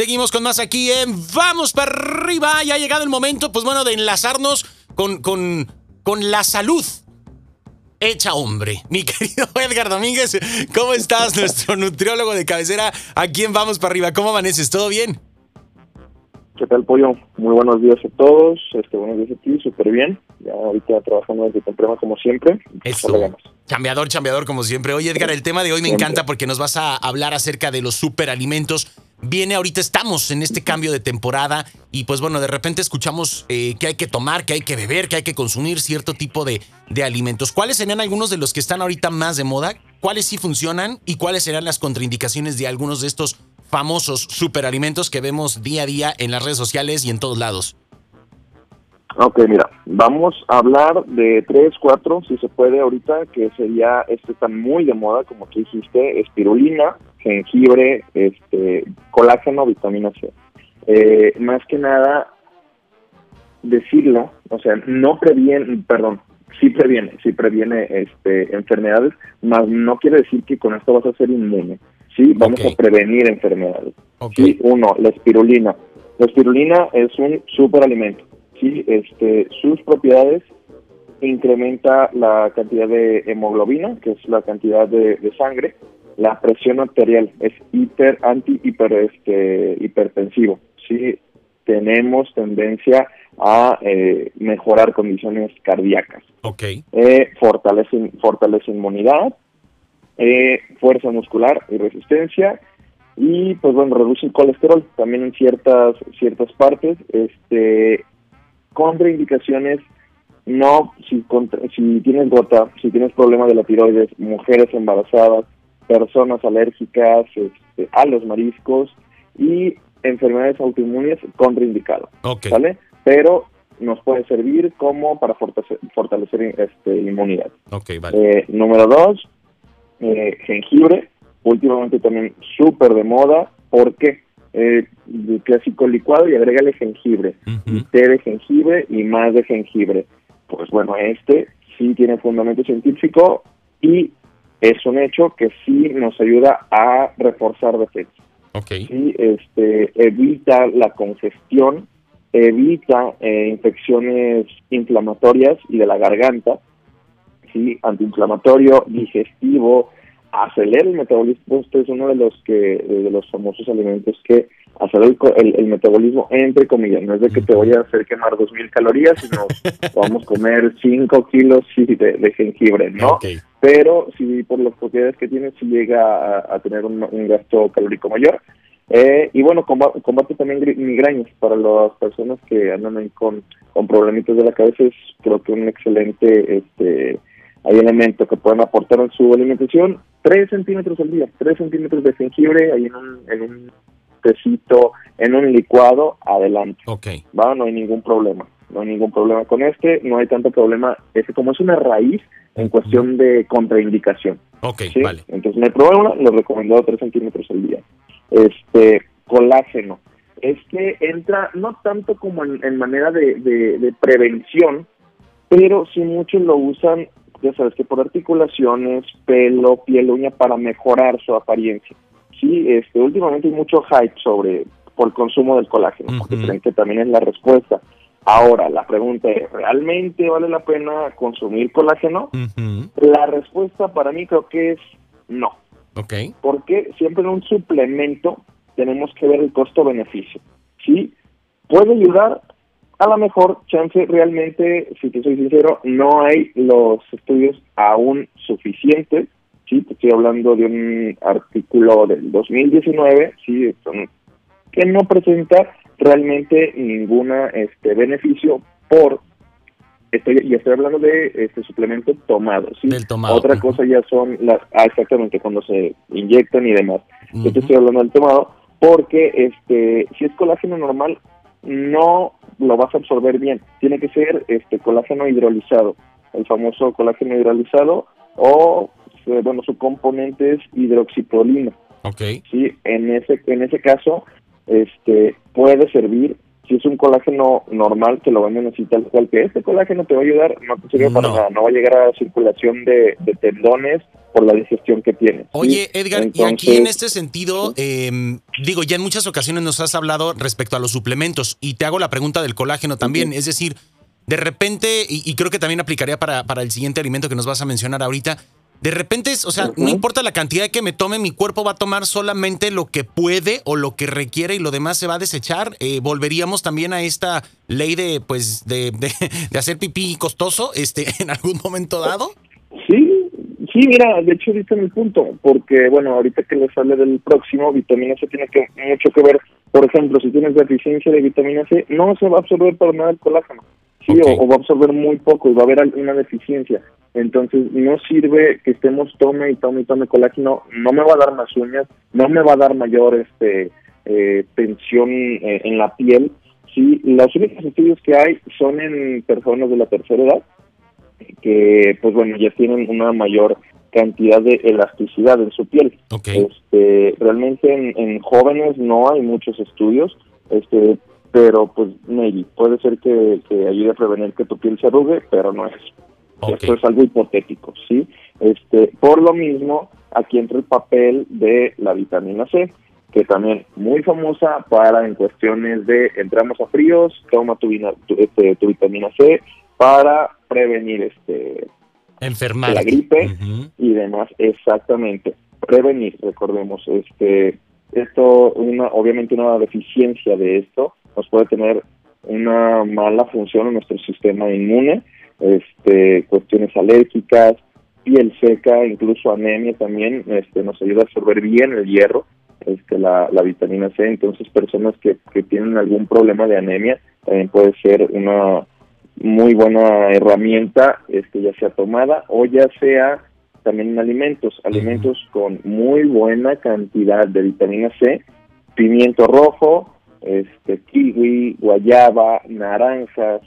Seguimos con más aquí en Vamos para arriba. Ya ha llegado el momento, pues bueno, de enlazarnos con, con, con la salud hecha hombre. Mi querido Edgar Domínguez, ¿cómo estás? Nuestro nutriólogo de cabecera. ¿A en Vamos para arriba? ¿Cómo amaneces? ¿Todo bien? ¿Qué tal, Pollo? Muy buenos días a todos. Este, buenos días a ti, súper bien. Ya ahorita trabajando desde temprano como siempre. Eso. Chambeador, chambeador como siempre. Oye, Edgar, el tema de hoy me encanta porque nos vas a hablar acerca de los superalimentos viene ahorita, estamos en este cambio de temporada y pues bueno, de repente escuchamos eh, que hay que tomar, que hay que beber, que hay que consumir cierto tipo de, de, alimentos. ¿Cuáles serían algunos de los que están ahorita más de moda? ¿Cuáles sí funcionan? ¿Y cuáles serán las contraindicaciones de algunos de estos famosos superalimentos que vemos día a día en las redes sociales y en todos lados? Ok, mira, vamos a hablar de tres, cuatro, si se puede ahorita, que sería, este tan muy de moda, como tú dijiste, espirulina, jengibre, este, colágeno, vitamina C. Eh, más que nada, decirlo, o sea, no previene, perdón, sí previene, sí previene este, enfermedades, más no quiere decir que con esto vas a ser inmune. Sí, vamos a prevenir enfermedades. Sí, uno, la espirulina. La espirulina es un superalimento. Sí, este, sus propiedades incrementa la cantidad de hemoglobina, que es la cantidad de sangre, la presión arterial es hiper, anti, hiper, este, hipertensivo. Sí, tenemos tendencia a eh, mejorar condiciones cardíacas. Ok. Eh, fortalece, fortalece inmunidad, eh, fuerza muscular y resistencia y pues bueno reduce el colesterol también en ciertas ciertas partes este contraindicaciones no si si tienes gota si tienes problemas de la tiroides mujeres embarazadas personas alérgicas este, a los mariscos y enfermedades autoinmunes contraindicadas. ¿Vale? Pero nos puede servir como para fortalecer, fortalecer este, inmunidad. Okay, vale. Eh, número dos, eh, jengibre, últimamente también súper de moda. ¿Por qué? Eh, el clásico licuado y agrégale jengibre, y té de jengibre y más de jengibre. Pues bueno, este sí tiene fundamento científico y es un hecho que sí nos ayuda a reforzar defensa. Okay. Sí, este, evita la congestión, evita eh, infecciones inflamatorias y de la garganta, sí, antiinflamatorio, digestivo, acelera el metabolismo. Este es uno de los que de los famosos alimentos que hacer el, metabolismo entre comillas. No es de que te voy a hacer quemar 2.000 calorías, sino vamos a comer 5 kilos de, jengibre, ¿no? Pero si por las propiedades que tiene, si llega a, tener un, gasto calórico mayor. Eh, y bueno, combate, también migrañas para las personas que andan ahí con, con problemitas de la cabeza. Es creo que un excelente este hay elementos que pueden aportar en su alimentación. 3 centímetros al día, 3 centímetros de jengibre ahí en un, en un tecito en un licuado, adelante. Ok. ¿va? No hay ningún problema. No hay ningún problema con este, no hay tanto problema. Es como es una raíz en cuestión de contraindicación. Ok, vale. Entonces no hay problema, lo recomiendo 3 centímetros al día. Este, colágeno. Es que entra no tanto como en, manera de, de, prevención, pero sí muchos lo usan, ya sabes que por articulaciones, pelo, piel, uña, para mejorar su apariencia sí, este, últimamente hay mucho hype sobre por el consumo del colágeno, porque creen que también es la respuesta. Ahora, la pregunta es, ¿realmente vale la pena consumir colágeno? La respuesta para mí creo que es no. Okay. Porque siempre en un suplemento tenemos que ver el costo-beneficio. ¿Sí? ¿Puede ayudar? A lo mejor, chance, realmente, si te soy sincero, no hay los estudios aún suficientes sí, te estoy hablando de un artículo del 2019, sí, que no presenta realmente ningún este beneficio por estoy y estoy hablando de este suplemento tomado, sí. Otra cosa ya son las ah, exactamente cuando se inyectan y demás. Yo te estoy hablando del tomado porque este si es colágeno normal no lo vas a absorber bien. Tiene que ser este colágeno hidrolizado, el famoso colágeno hidrolizado o eh, bueno, su componente es hidroxiprolina. Ok. Sí, en ese, en ese caso, este, puede servir Si es un colágeno normal, que lo venden así tal cual, que este colágeno te va a ayudar, no te sirve para nada, no va a llegar a circulación de, tendones por la digestión que tiene. Oye, Edgar, y aquí en este sentido, em, digo, ya en muchas ocasiones nos has hablado respecto a los suplementos, y te hago la pregunta del colágeno también, es decir, de repente, y, creo que también aplicaría para, para el siguiente alimento que nos vas a mencionar ahorita, de repente, o sea, no importa la cantidad que me tome, mi cuerpo va a tomar solamente lo que puede o lo que requiere y lo demás se va a desechar. Eh, volveríamos también a esta ley de, pues, de, de, hacer pipí costoso, este, en algún momento dado. Sí, sí, mira, de hecho dice mi punto, porque bueno, ahorita que les sale del próximo, vitamina C tiene que mucho que ver. Por ejemplo, si tienes deficiencia de vitamina C, no se va a absorber para nada el colágeno. Sí, o, va a absorber muy poco y va a haber una deficiencia. Entonces no sirve que estemos tome y tome y tome colágeno, no me va a dar más uñas, no me va a dar mayor este eh, tensión eh, en la piel. Sí, los únicos estudios que hay son en personas de la tercera edad, que pues bueno, ya tienen una mayor cantidad de elasticidad en su piel. Este, realmente en, en, jóvenes no hay muchos estudios, este, pero pues maybe, puede ser que, que ayude a prevenir que tu piel se arrugue, pero no es esto es algo hipotético, ¿sí? Este, por lo mismo, aquí entra el papel de la vitamina C, que también muy famosa para en cuestiones de entramos a fríos, toma tu, este, tu vitamina C para prevenir este enfermar la gripe y demás, exactamente. Prevenir, recordemos, este esto una obviamente una deficiencia de esto nos puede tener una mala función en nuestro sistema inmune este, cuestiones alérgicas, piel seca, incluso anemia también, este, nos ayuda a absorber bien el hierro, este, la, la vitamina C, entonces personas que, que tienen algún problema de anemia también puede ser una muy buena herramienta, este, ya sea tomada o ya sea también en alimentos, alimentos con muy buena cantidad de vitamina C, pimiento rojo, este, kiwi, guayaba, naranjas,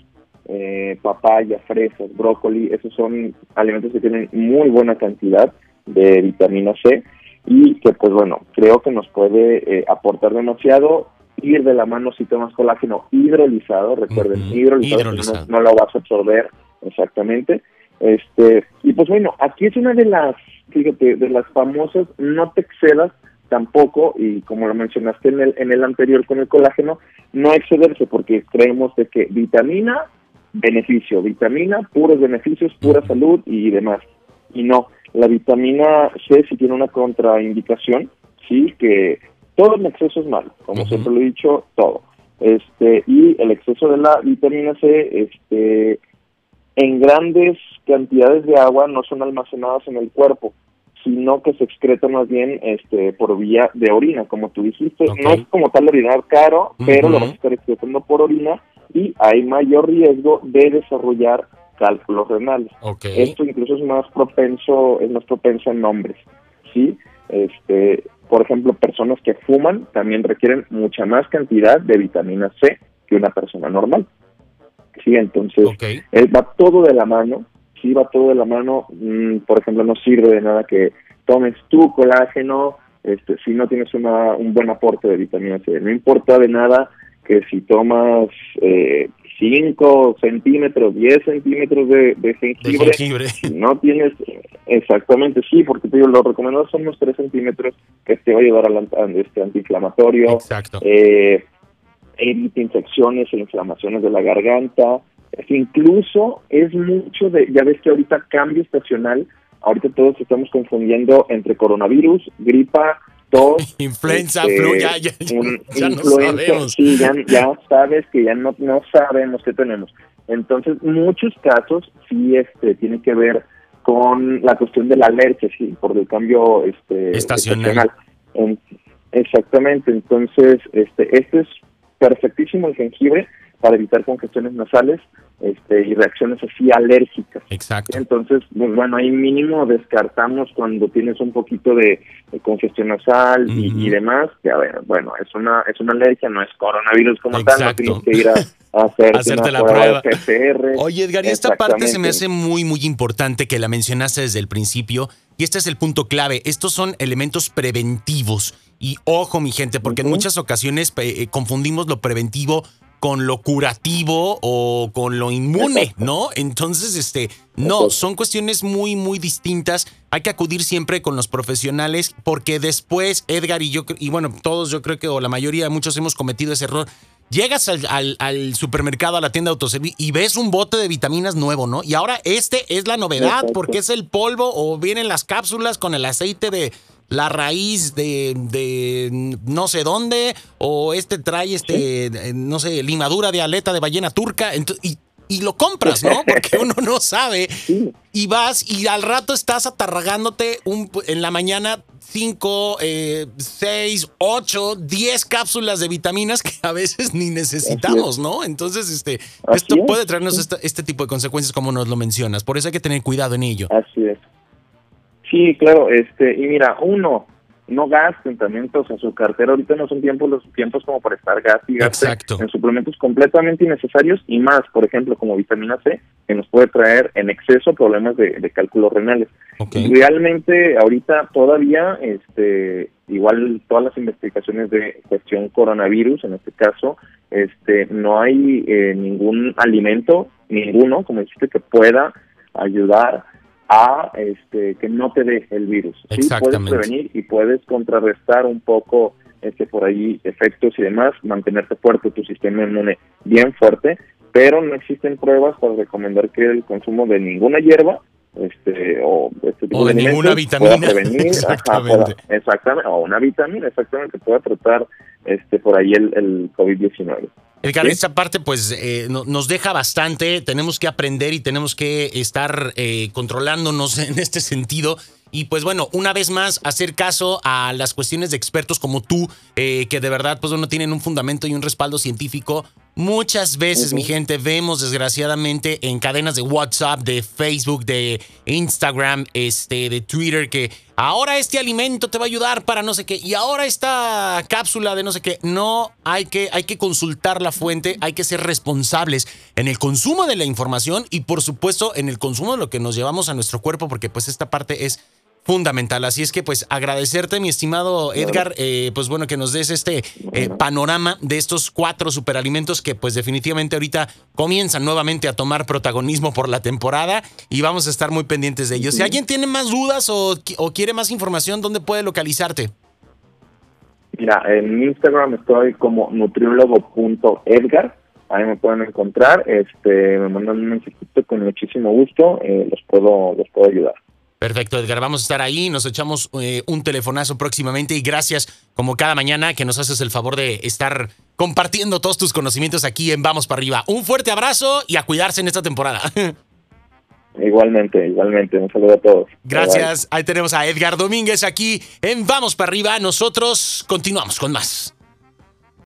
eh, papaya, fresas, brócoli, esos son alimentos que tienen muy buena cantidad de vitamina C y que pues bueno, creo que nos puede eh, aportar demasiado ir de la mano si tomas colágeno hidrolizado, recuerden, hidrolizado, No, lo vas a absorber exactamente. Este, y pues bueno, aquí es una de las, fíjate, de las famosas, no te excedas tampoco, y como lo mencionaste en el, en el anterior con el colágeno, no excederse, porque creemos de que vitamina beneficio, vitamina, puros beneficios, pura salud y demás. Y no, la vitamina C sí tiene una contraindicación, sí, que todo el exceso es malo, como siempre lo he dicho, todo. Este, y el exceso de la vitamina C, este, en grandes cantidades de agua no son almacenadas en el cuerpo, sino que se excreta más bien este por vía de orina, como tú dijiste. No es como tal orinar caro, pero lo vas a estar excretando por orina y hay mayor riesgo de desarrollar cálculos renales. Esto incluso es más propenso, es más propenso en hombres, ¿sí? Este, por ejemplo, personas que fuman también requieren mucha más cantidad de vitamina C que una persona normal. Sí, entonces va todo de la mano, sí va todo de la mano. Mm, por ejemplo, no sirve de nada que tomes tu colágeno este, si no tienes una, un buen aporte de vitamina C. No importa de nada que si tomas eh, 5 centímetros, 10 centímetros de, jengibre, no tienes exactamente, sí, porque te digo, lo recomendados son unos 3 centímetros que te va a llevar al este antiinflamatorio. Exacto. Eh, evita infecciones e inflamaciones de la garganta. incluso es mucho de, ya ves que ahorita cambio estacional, ahorita todos estamos confundiendo entre coronavirus, gripa, Influenza, este, ya, ya, no sabemos. Sí, ya, sabes que ya no, no sabemos qué tenemos. Entonces, muchos casos sí este, tienen que ver con la cuestión de la alergia, sí, por el cambio este, estacional. exactamente, entonces, este, este es perfectísimo el jengibre para evitar congestiones nasales este, y reacciones así alérgicas. Exacto. Entonces, pues, bueno, ahí mínimo descartamos cuando tienes un poquito de, congestión nasal y, demás, que a ver, bueno, es una es una alergia, no es coronavirus como tal, no tienes que ir a, hacerte la prueba. PCR. Oye, Edgar, y esta parte se me hace muy, muy importante que la mencionaste desde el principio, y este es el punto clave. Estos son elementos preventivos. Y ojo, mi gente, porque en muchas ocasiones eh, confundimos lo preventivo con lo curativo o con lo inmune, ¿no? Entonces, este, no, son cuestiones muy, muy distintas. Hay que acudir siempre con los profesionales porque después, Edgar y yo, y bueno, todos yo creo que, o la mayoría, muchos hemos cometido ese error. Llegas al, supermercado, a la tienda de autoservicio y ves un bote de vitaminas nuevo, ¿no? Y ahora este es la novedad porque es el polvo o vienen las cápsulas con el aceite de, la raíz de, de, no sé dónde, o este trae, este, eh, no sé, limadura de aleta de ballena turca, y, y lo compras, ¿no? Porque uno no sabe. Y vas y al rato estás atarragándote un, en la mañana 5, 6, 8, 10 cápsulas de vitaminas que a veces ni necesitamos, ¿no? Entonces, este, esto puede traernos este tipo de consecuencias como nos lo mencionas. Por eso hay que tener cuidado en ello. Así es. Sí, claro, este, y mira, uno, no gasten también en su cartera. Ahorita no son tiempos los tiempos como para estar gas y gaste en suplementos completamente innecesarios y más, por ejemplo, como vitamina C, que nos puede traer en exceso problemas de, de cálculos renales. Realmente, ahorita todavía, este, igual todas las investigaciones de cuestión coronavirus, en este caso, este, no hay eh, ningún alimento, ninguno, como dijiste, que pueda ayudar a este, que no te dé el virus. ¿sí? Puedes prevenir y puedes contrarrestar un poco este, por ahí efectos y demás, mantenerte fuerte, tu sistema inmune bien fuerte, pero no existen pruebas para recomendar que el consumo de ninguna hierba este o este tipo de, ninguna vitamina prevenir, exactamente. exactamente o una vitamina exactamente que pueda tratar este por ahí el, el COVID-19 Edgar, esta parte pues eh, nos deja bastante, tenemos que aprender y tenemos que estar eh, controlándonos en este sentido. Y pues bueno, una vez más, hacer caso a las cuestiones de expertos como tú, eh, que de verdad pues no tienen un fundamento y un respaldo científico Muchas veces, mi gente, vemos desgraciadamente en cadenas de WhatsApp, de Facebook, de Instagram, este, de Twitter, que ahora este alimento te va a ayudar para no sé qué, y ahora esta cápsula de no sé qué. No, hay que, hay que consultar la fuente, hay que ser responsables en el consumo de la información y por supuesto en el consumo de lo que nos llevamos a nuestro cuerpo, porque pues esta parte es fundamental. Así es que pues agradecerte, mi estimado Edgar, eh, pues bueno, que nos des este eh, panorama de estos cuatro superalimentos que pues definitivamente ahorita comienzan nuevamente a tomar protagonismo por la temporada y vamos a estar muy pendientes de ellos. Si alguien tiene más dudas o, quiere más información, ¿dónde puede localizarte? Mira, en Instagram estoy como nutriólogo.edgar. Ahí me pueden encontrar, este, me mandan un mensajito con muchísimo gusto, eh, los puedo, los puedo ayudar. Perfecto, Edgar. Vamos a estar ahí, nos echamos eh, un telefonazo próximamente y gracias como cada mañana que nos haces el favor de estar compartiendo todos tus conocimientos aquí en Vamos para arriba. Un fuerte abrazo y a cuidarse en esta temporada. Igualmente, igualmente. Un saludo a todos. Gracias. Ahí tenemos a Edgar Domínguez aquí en Vamos para arriba. Nosotros continuamos con más.